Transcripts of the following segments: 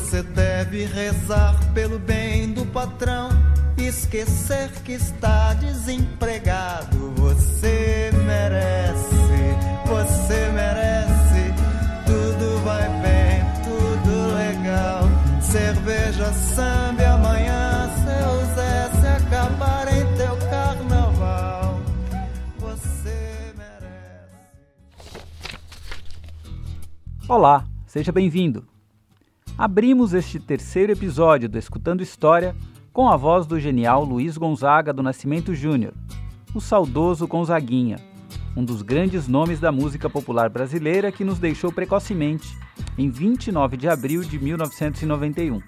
Você deve rezar pelo bem do patrão, esquecer que está desempregado. Você merece, você merece. Tudo vai bem, tudo legal. Cerveja, samba, amanhã seu Zé se acabar em teu carnaval. Você merece. Olá, seja bem-vindo. Abrimos este terceiro episódio do Escutando História com a voz do genial Luiz Gonzaga do Nascimento Júnior, o saudoso Gonzaguinha, um dos grandes nomes da música popular brasileira que nos deixou precocemente em 29 de abril de 1991.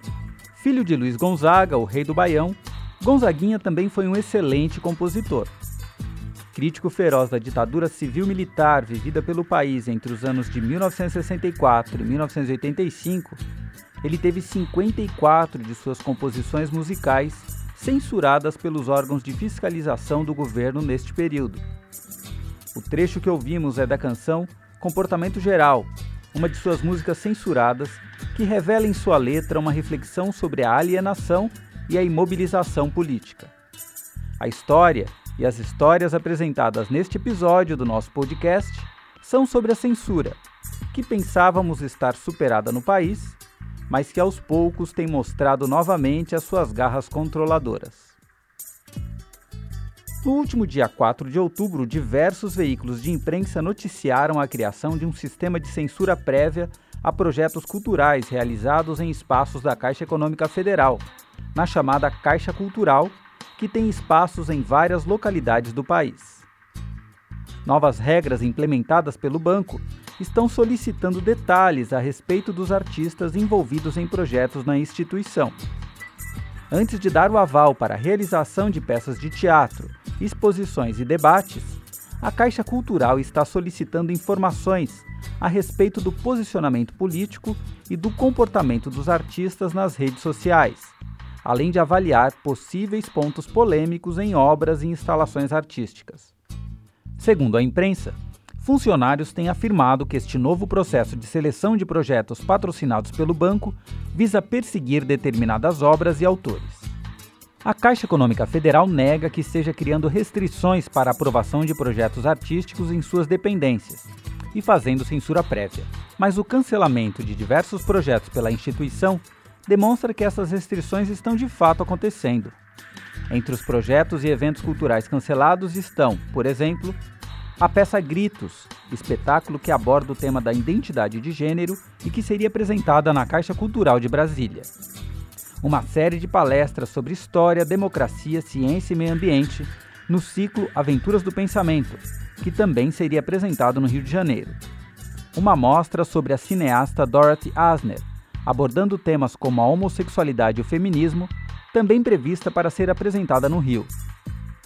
Filho de Luiz Gonzaga, o rei do Baião, Gonzaguinha também foi um excelente compositor. Crítico feroz da ditadura civil-militar vivida pelo país entre os anos de 1964 e 1985, ele teve 54 de suas composições musicais censuradas pelos órgãos de fiscalização do governo neste período. O trecho que ouvimos é da canção Comportamento Geral, uma de suas músicas censuradas, que revela em sua letra uma reflexão sobre a alienação e a imobilização política. A história e as histórias apresentadas neste episódio do nosso podcast são sobre a censura, que pensávamos estar superada no país mas que aos poucos tem mostrado novamente as suas garras controladoras. No último dia 4 de outubro, diversos veículos de imprensa noticiaram a criação de um sistema de censura prévia a projetos culturais realizados em espaços da Caixa Econômica Federal, na chamada Caixa Cultural, que tem espaços em várias localidades do país. Novas regras implementadas pelo banco estão solicitando detalhes a respeito dos artistas envolvidos em projetos na instituição. Antes de dar o aval para a realização de peças de teatro, exposições e debates, a Caixa Cultural está solicitando informações a respeito do posicionamento político e do comportamento dos artistas nas redes sociais, além de avaliar possíveis pontos polêmicos em obras e instalações artísticas. Segundo a imprensa, funcionários têm afirmado que este novo processo de seleção de projetos patrocinados pelo banco visa perseguir determinadas obras e autores. A Caixa Econômica Federal nega que esteja criando restrições para a aprovação de projetos artísticos em suas dependências e fazendo censura prévia. Mas o cancelamento de diversos projetos pela instituição demonstra que essas restrições estão de fato acontecendo. Entre os projetos e eventos culturais cancelados estão, por exemplo, a peça Gritos, espetáculo que aborda o tema da identidade de gênero e que seria apresentada na Caixa Cultural de Brasília. Uma série de palestras sobre história, democracia, ciência e meio ambiente no ciclo Aventuras do Pensamento, que também seria apresentado no Rio de Janeiro. Uma mostra sobre a cineasta Dorothy Asner, abordando temas como a homossexualidade e o feminismo, também prevista para ser apresentada no Rio.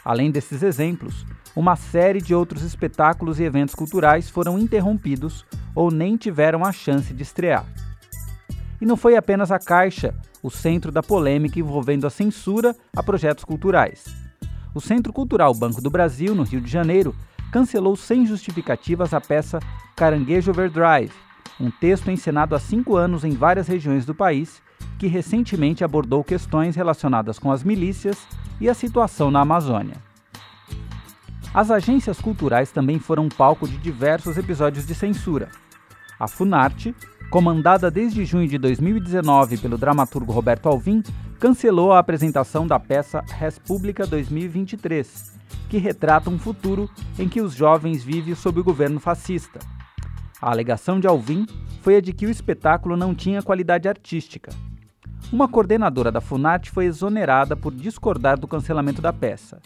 Além desses exemplos, uma série de outros espetáculos e eventos culturais foram interrompidos ou nem tiveram a chance de estrear. E não foi apenas a Caixa o centro da polêmica envolvendo a censura a projetos culturais. O Centro Cultural Banco do Brasil, no Rio de Janeiro, cancelou sem justificativas a peça Caranguejo Overdrive, um texto encenado há cinco anos em várias regiões do país, que recentemente abordou questões relacionadas com as milícias e a situação na Amazônia. As agências culturais também foram palco de diversos episódios de censura. A Funarte, comandada desde junho de 2019 pelo dramaturgo Roberto Alvim, cancelou a apresentação da peça República 2023, que retrata um futuro em que os jovens vivem sob o governo fascista. A alegação de Alvim foi a de que o espetáculo não tinha qualidade artística. Uma coordenadora da Funarte foi exonerada por discordar do cancelamento da peça.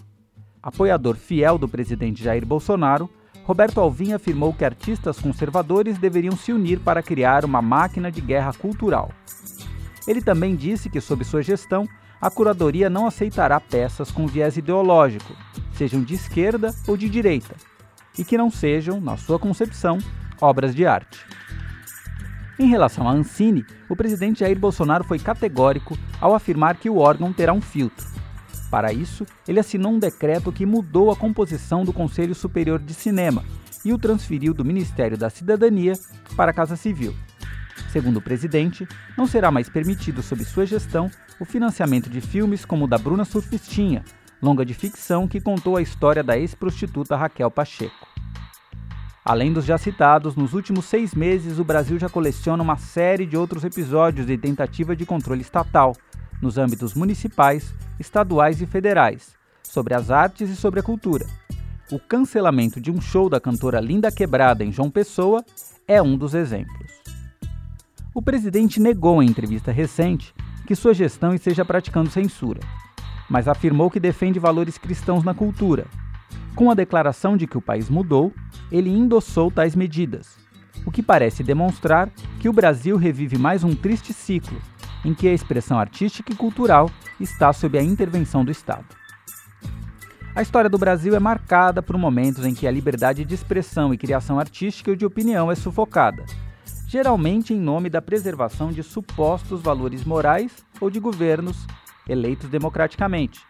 Apoiador fiel do presidente Jair Bolsonaro, Roberto Alvim afirmou que artistas conservadores deveriam se unir para criar uma máquina de guerra cultural. Ele também disse que, sob sua gestão, a curadoria não aceitará peças com viés ideológico, sejam de esquerda ou de direita, e que não sejam, na sua concepção, obras de arte. Em relação à Ancine, o presidente Jair Bolsonaro foi categórico ao afirmar que o órgão terá um filtro. Para isso, ele assinou um decreto que mudou a composição do Conselho Superior de Cinema e o transferiu do Ministério da Cidadania para a Casa Civil. Segundo o presidente, não será mais permitido sob sua gestão o financiamento de filmes como o da Bruna Surfistinha, longa de ficção que contou a história da ex-prostituta Raquel Pacheco. Além dos já citados, nos últimos seis meses o Brasil já coleciona uma série de outros episódios de tentativa de controle estatal, nos âmbitos municipais, estaduais e federais, sobre as artes e sobre a cultura. O cancelamento de um show da cantora Linda Quebrada em João Pessoa é um dos exemplos. O presidente negou em entrevista recente que sua gestão esteja praticando censura, mas afirmou que defende valores cristãos na cultura. Com a declaração de que o país mudou, ele endossou tais medidas, o que parece demonstrar que o Brasil revive mais um triste ciclo, em que a expressão artística e cultural está sob a intervenção do Estado. A história do Brasil é marcada por momentos em que a liberdade de expressão e criação artística e de opinião é sufocada, geralmente em nome da preservação de supostos valores morais ou de governos eleitos democraticamente,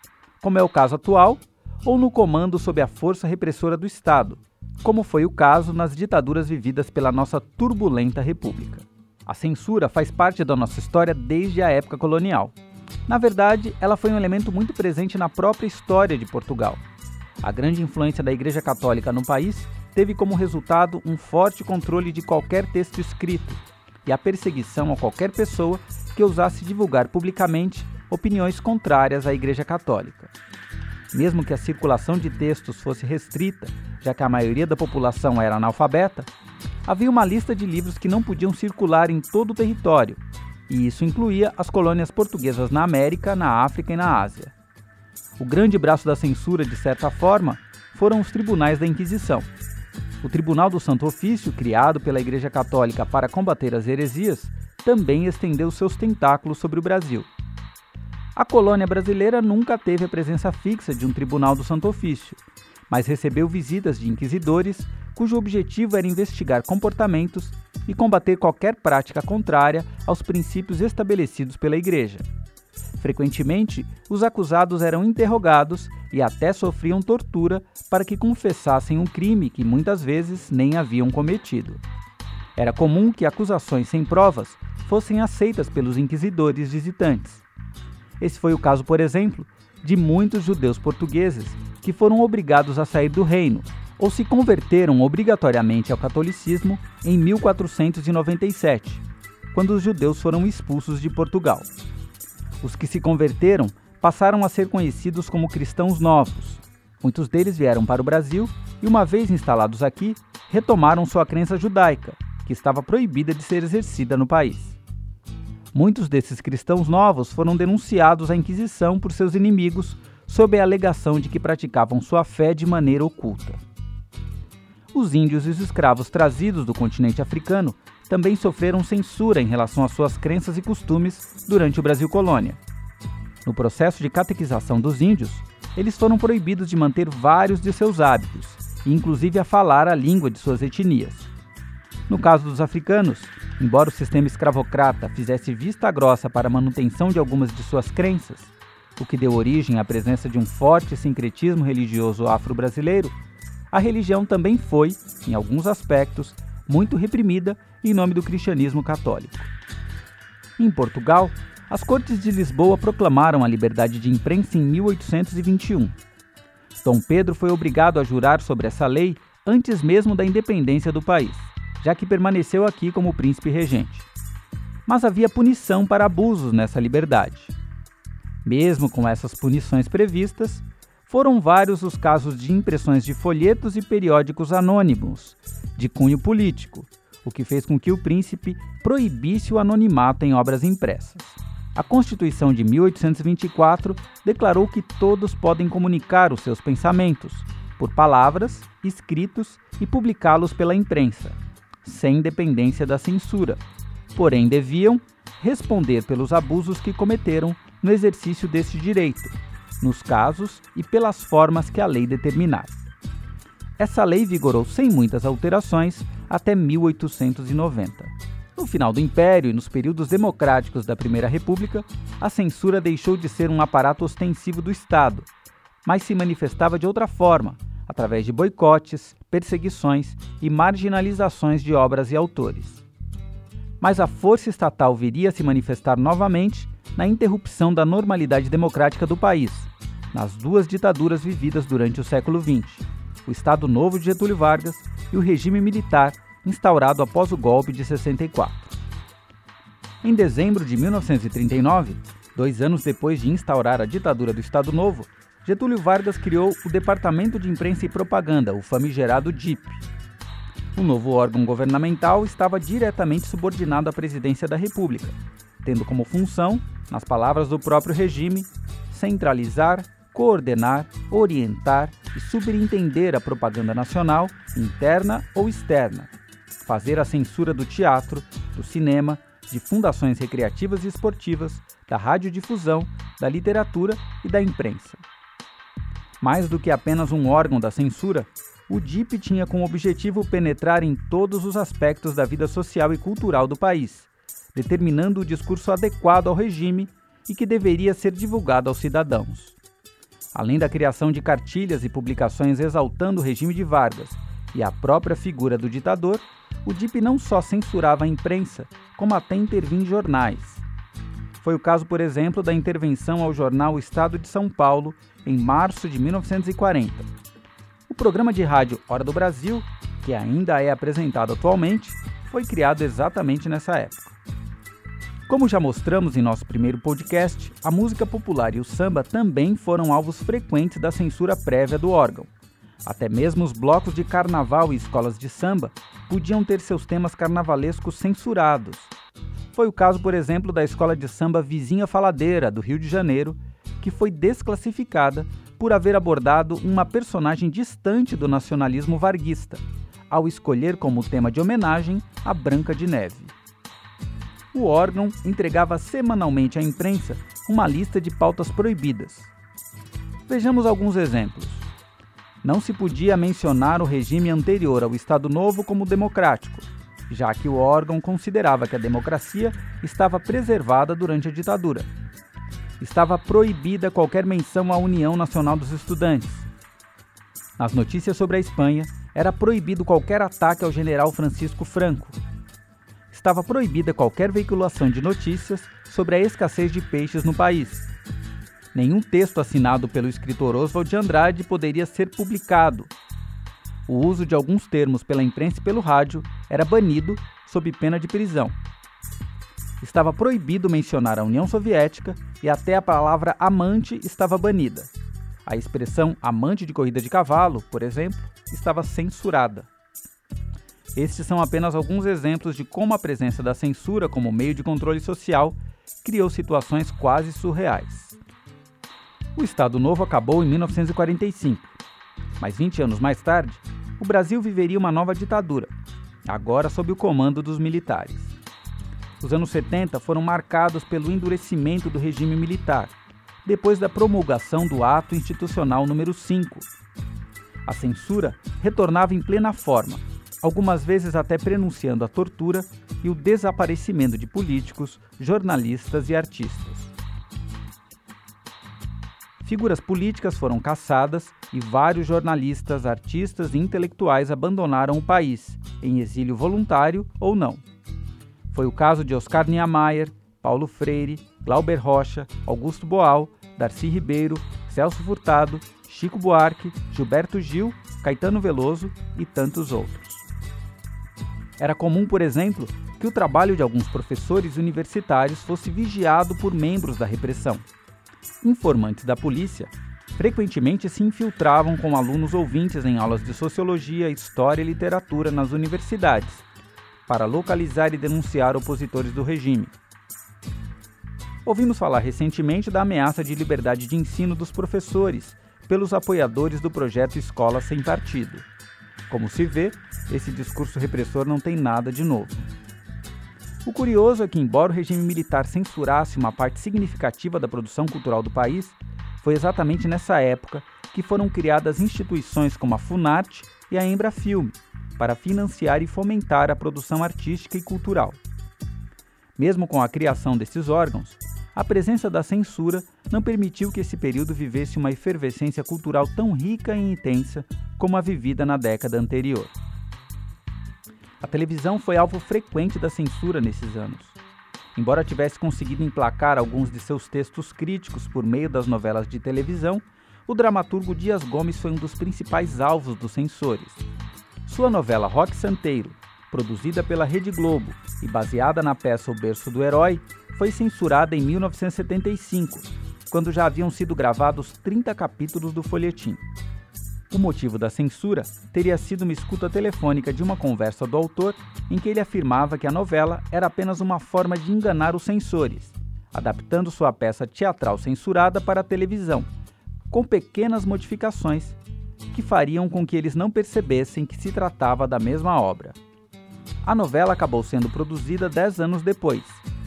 como é o caso atual, ou no comando sob a força repressora do Estado, como foi o caso nas ditaduras vividas pela nossa turbulenta República. A censura faz parte da nossa história desde a época colonial. Na verdade, ela foi um elemento muito presente na própria história de Portugal. A grande influência da Igreja Católica no país teve como resultado um forte controle de qualquer texto escrito e a perseguição a qualquer pessoa que ousasse divulgar publicamente opiniões contrárias à Igreja Católica. Mesmo que a circulação de textos fosse restrita, já que a maioria da população era analfabeta, havia uma lista de livros que não podiam circular em todo o território, e isso incluía as colônias portuguesas na América, na África e na Ásia. O grande braço da censura, de certa forma, foram os tribunais da Inquisição. O Tribunal do Santo Ofício, criado pela Igreja Católica para combater as heresias, também estendeu seus tentáculos sobre o Brasil. A colônia brasileira nunca teve a presença fixa de um tribunal do Santo Ofício, mas recebeu visitas de inquisidores cujo objetivo era investigar comportamentos e combater qualquer prática contrária aos princípios estabelecidos pela Igreja. Frequentemente, os acusados eram interrogados e até sofriam tortura para que confessassem um crime que muitas vezes nem haviam cometido. Era comum que acusações sem provas fossem aceitas pelos inquisidores visitantes. Esse foi o caso, por exemplo, de muitos judeus portugueses que foram obrigados a sair do reino ou se converteram obrigatoriamente ao catolicismo em 1497, quando os judeus foram expulsos de Portugal. Os que se converteram passaram a ser conhecidos como cristãos novos. Muitos deles vieram para o Brasil e, uma vez instalados aqui, retomaram sua crença judaica, que estava proibida de ser exercida no país. Muitos desses cristãos novos foram denunciados à Inquisição por seus inimigos sob a alegação de que praticavam sua fé de maneira oculta. Os índios e os escravos trazidos do continente africano também sofreram censura em relação às suas crenças e costumes durante o Brasil colônia. No processo de catequização dos índios, eles foram proibidos de manter vários de seus hábitos, inclusive a falar a língua de suas etnias. No caso dos africanos, embora o sistema escravocrata fizesse vista grossa para a manutenção de algumas de suas crenças, o que deu origem à presença de um forte sincretismo religioso afro-brasileiro, a religião também foi, em alguns aspectos, muito reprimida em nome do cristianismo católico. Em Portugal, as Cortes de Lisboa proclamaram a liberdade de imprensa em 1821. Dom Pedro foi obrigado a jurar sobre essa lei antes mesmo da independência do país, já que permaneceu aqui como príncipe regente. Mas havia punição para abusos nessa liberdade. Mesmo com essas punições previstas, foram vários os casos de impressões de folhetos e periódicos anônimos, de cunho político, o que fez com que o príncipe proibisse o anonimato em obras impressas. A Constituição de 1824 declarou que todos podem comunicar os seus pensamentos, por palavras, escritos e publicá-los pela imprensa, sem dependência da censura, porém deviam responder pelos abusos que cometeram no exercício deste direito nos casos e pelas formas que a lei determinar. Essa lei vigorou sem muitas alterações até 1890. No final do Império e nos períodos democráticos da Primeira República, a censura deixou de ser um aparato ostensivo do Estado, mas se manifestava de outra forma, através de boicotes, perseguições e marginalizações de obras e autores. mas a força estatal viria a se manifestar novamente na interrupção da normalidade democrática do país, nas duas ditaduras vividas durante o século XX: o Estado Novo de Getúlio Vargas e o regime militar instaurado após o golpe de 64. Em dezembro de 1939, dois anos depois de instaurar a ditadura do Estado Novo, Getúlio Vargas criou o Departamento de Imprensa e Propaganda, o famigerado DIP. O novo órgão governamental estava diretamente subordinado à presidência da República, tendo como função, nas palavras do próprio regime, centralizar, coordenar, orientar e superintender a propaganda nacional, interna ou externa, fazer a censura do teatro, do cinema, de fundações recreativas e esportivas, da radiodifusão, da literatura e da imprensa. Mais do que apenas um órgão da censura, o DIP tinha como objetivo penetrar em todos os aspectos da vida social e cultural do país, determinando o discurso adequado ao regime e que deveria ser divulgado aos cidadãos. Além da criação de cartilhas e publicações exaltando o regime de Vargas e a própria figura do ditador, o DIP não só censurava a imprensa, como até intervinha em jornais. Foi o caso, por exemplo, da intervenção ao jornal Estado de São Paulo em março de 1940. O programa de rádio Hora do Brasil, que ainda é apresentado atualmente, foi criado exatamente nessa época. Como já mostramos em nosso primeiro podcast, a música popular e o samba também foram alvos frequentes da censura prévia do órgão. Até mesmo os blocos de carnaval e escolas de samba podiam ter seus temas carnavalescos censurados. Foi o caso, por exemplo, da escola de samba Vizinha Faladeira, do Rio de Janeiro, que foi desclassificada por haver abordado uma personagem distante do nacionalismo varguista, ao escolher como tema de homenagem a Branca de Neve. O órgão entregava semanalmente à imprensa uma lista de pautas proibidas. Vejamos alguns exemplos não se podia mencionar o regime anterior ao Estado Novo como democrático, já que o órgão considerava que a democracia estava preservada durante a ditadura. Estava proibida qualquer menção à União Nacional dos Estudantes. Nas notícias sobre a Espanha, era proibido qualquer ataque ao general Francisco Franco. Estava proibida qualquer veiculação de notícias sobre a escassez de peixes no país nenhum texto assinado pelo escritor Oswald de Andrade poderia ser publicado. O uso de alguns termos pela imprensa e pelo rádio era banido sob pena de prisão. Estava proibido mencionar a União Soviética e até a palavra amante estava banida. A expressão amante de corrida de cavalo, por exemplo, estava censurada. Estes são apenas alguns exemplos de como a presença da censura como meio de controle social criou situações quase surreais. O Estado Novo acabou em 1945, mas 20 anos mais tarde, o Brasil viveria uma nova ditadura, agora sob o comando dos militares. Os anos 70 foram marcados pelo endurecimento do regime militar, depois da promulgação do Ato Institucional número 5. A censura retornava em plena forma, algumas vezes até prenunciando a tortura e o desaparecimento de políticos, jornalistas e artistas. Figuras políticas foram caçadas e vários jornalistas, artistas e intelectuais abandonaram o país, em exílio voluntário ou não. Foi o caso de Oscar Niemeyer, Paulo Freire, Glauber Rocha, Augusto Boal, Darcy Ribeiro, Celso Furtado, Chico Buarque, Gilberto Gil, Caetano Veloso e tantos outros. Era comum, por exemplo, que o trabalho de alguns professores universitários fosse vigiado por membros da repressão informantes da polícia frequentemente se infiltravam com alunos ouvintes em aulas de sociologia, história e literatura nas universidades, para localizar e denunciar opositores do regime. Ouvimos falar recentemente da ameaça de liberdade de ensino dos professores pelos apoiadores do projeto Escola Sem Partido. Como se vê, esse discurso repressor não tem nada de novo. O curioso é que, embora o regime militar censurasse uma parte significativa da produção cultural do país, foi exatamente nessa época que foram criadas instituições como a Funarte e a Embrafilme para financiar e fomentar a produção artística e cultural. Mesmo com a criação desses órgãos, a presença da censura não permitiu que esse período vivesse uma efervescência cultural tão rica e intensa como a vivida na década anterior. A televisão foi alvo frequente da censura nesses anos. Embora tivesse conseguido emplacar alguns de seus textos críticos por meio das novelas de televisão, o dramaturgo Dias Gomes foi um dos principais alvos dos censores. Sua novela Rock Santeiro, produzida pela Rede Globo e baseada na peça O Berço do Herói, foi censurada em 1975, quando já haviam sido gravados 30 capítulos do folhetim. O motivo da censura teria sido uma escuta telefônica de uma conversa do autor em que ele afirmava que a novela era apenas uma forma de enganar os censores, adaptando sua peça teatral censurada para a televisão, com pequenas modificações que fariam com que eles não percebessem que se tratava da mesma obra. A novela acabou sendo produzida dez anos depois,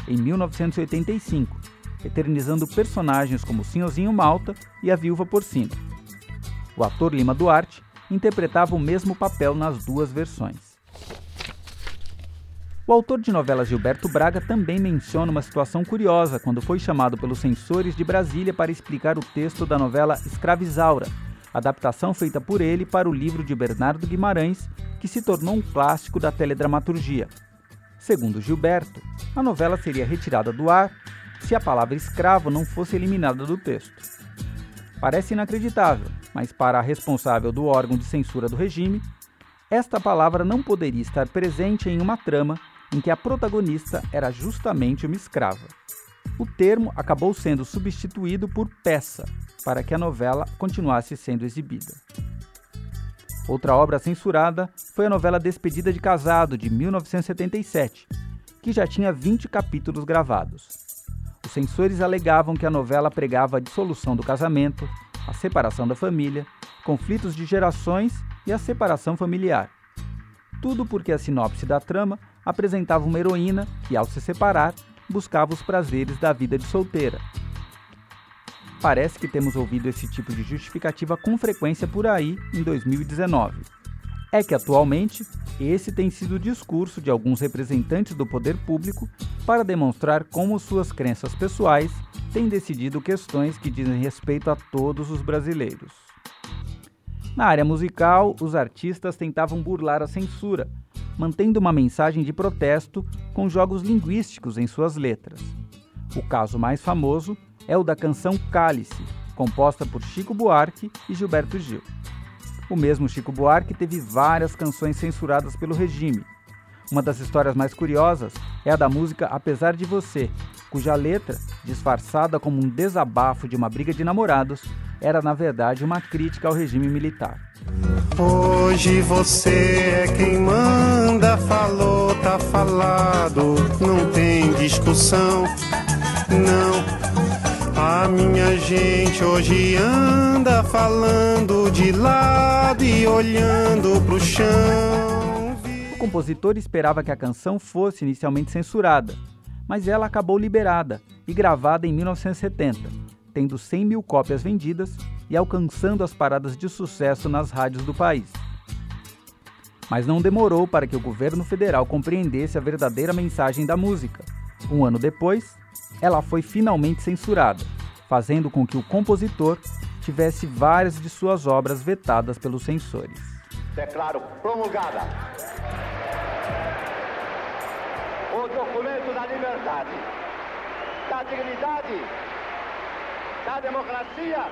em 1985, eternizando personagens como Sinhozinho Malta e a Viúva Porcina. O ator Lima Duarte interpretava o mesmo papel nas duas versões. O autor de novelas Gilberto Braga também menciona uma situação curiosa quando foi chamado pelos censores de Brasília para explicar o texto da novela Escravizaura, adaptação feita por ele para o livro de Bernardo Guimarães, que se tornou um clássico da teledramaturgia. Segundo Gilberto, a novela seria retirada do ar se a palavra escravo não fosse eliminada do texto. Parece inacreditável, mas para a responsável do órgão de censura do regime, esta palavra não poderia estar presente em uma trama em que a protagonista era justamente uma escrava. O termo acabou sendo substituído por peça, para que a novela continuasse sendo exibida. Outra obra censurada foi a novela Despedida de Casado, de 1977, que já tinha 20 capítulos gravados. Os censores alegavam que a novela pregava a dissolução do casamento, a separação da família, conflitos de gerações e a separação familiar. Tudo porque a sinopse da trama apresentava uma heroína que, ao se separar, buscava os prazeres da vida de solteira. Parece que temos ouvido esse tipo de justificativa com frequência por aí em 2019. É que atualmente esse tem sido o discurso de alguns representantes do poder público para demonstrar como suas crenças pessoais têm decidido questões que dizem respeito a todos os brasileiros. Na área musical, os artistas tentavam burlar a censura, mantendo uma mensagem de protesto com jogos linguísticos em suas letras. O caso mais famoso é o da canção Cálice, composta por Chico Buarque e Gilberto Gil. O mesmo Chico Buarque teve várias canções censuradas pelo regime. Uma das histórias mais curiosas é a da música Apesar de Você, cuja letra, disfarçada como um desabafo de uma briga de namorados, era na verdade uma crítica ao regime militar. Hoje você é quem manda, falou, tá falado, não tem discussão, não. A minha gente hoje anda falando de lado e olhando pro chão. Compositor esperava que a canção fosse inicialmente censurada, mas ela acabou liberada e gravada em 1970, tendo 100 mil cópias vendidas e alcançando as paradas de sucesso nas rádios do país. Mas não demorou para que o governo federal compreendesse a verdadeira mensagem da música. Um ano depois, ela foi finalmente censurada, fazendo com que o compositor tivesse várias de suas obras vetadas pelos censores. Declaro promulgada o documento da liberdade, da dignidade, da democracia,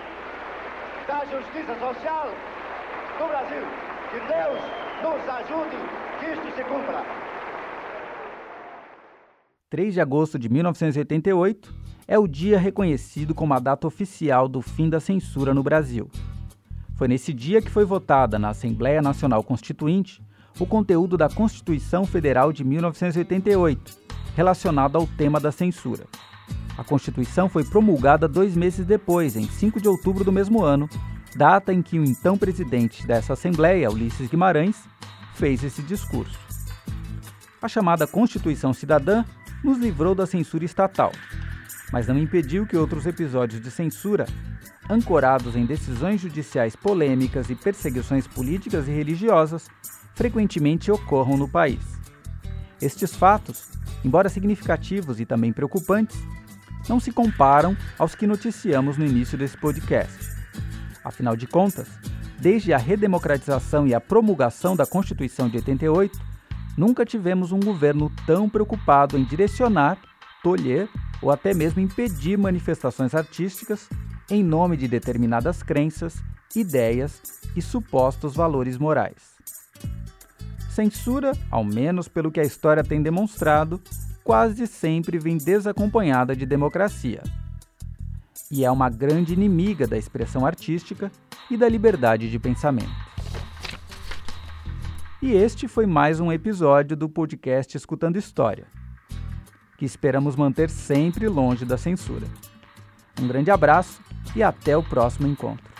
da justiça social do Brasil. Que Deus nos ajude que isto se cumpra. 3 de agosto de 1988 é o dia reconhecido como a data oficial do fim da censura no Brasil. Foi nesse dia que foi votada na Assembleia Nacional Constituinte o conteúdo da Constituição Federal de 1988, relacionado ao tema da censura. A Constituição foi promulgada dois meses depois, em 5 de outubro do mesmo ano, data em que o então presidente dessa Assembleia, Ulisses Guimarães, fez esse discurso. A chamada Constituição Cidadã nos livrou da censura estatal, mas não impediu que outros episódios de censura, ancorados em decisões judiciais polêmicas e perseguições políticas e religiosas, frequentemente ocorram no país. Estes fatos, embora significativos e também preocupantes, não se comparam aos que noticiamos no início desse podcast. Afinal de contas, desde a redemocratização e a promulgação da Constituição de 88, Nunca tivemos um governo tão preocupado em direcionar, tolher ou até mesmo impedir manifestações artísticas em nome de determinadas crenças, ideias e supostos valores morais. Censura, ao menos pelo que a história tem demonstrado, quase sempre vem desacompanhada de democracia. E é uma grande inimiga da expressão artística e da liberdade de pensamento. E este foi mais um episódio do podcast Escutando História, que esperamos manter sempre longe da censura. Um grande abraço e até o próximo encontro.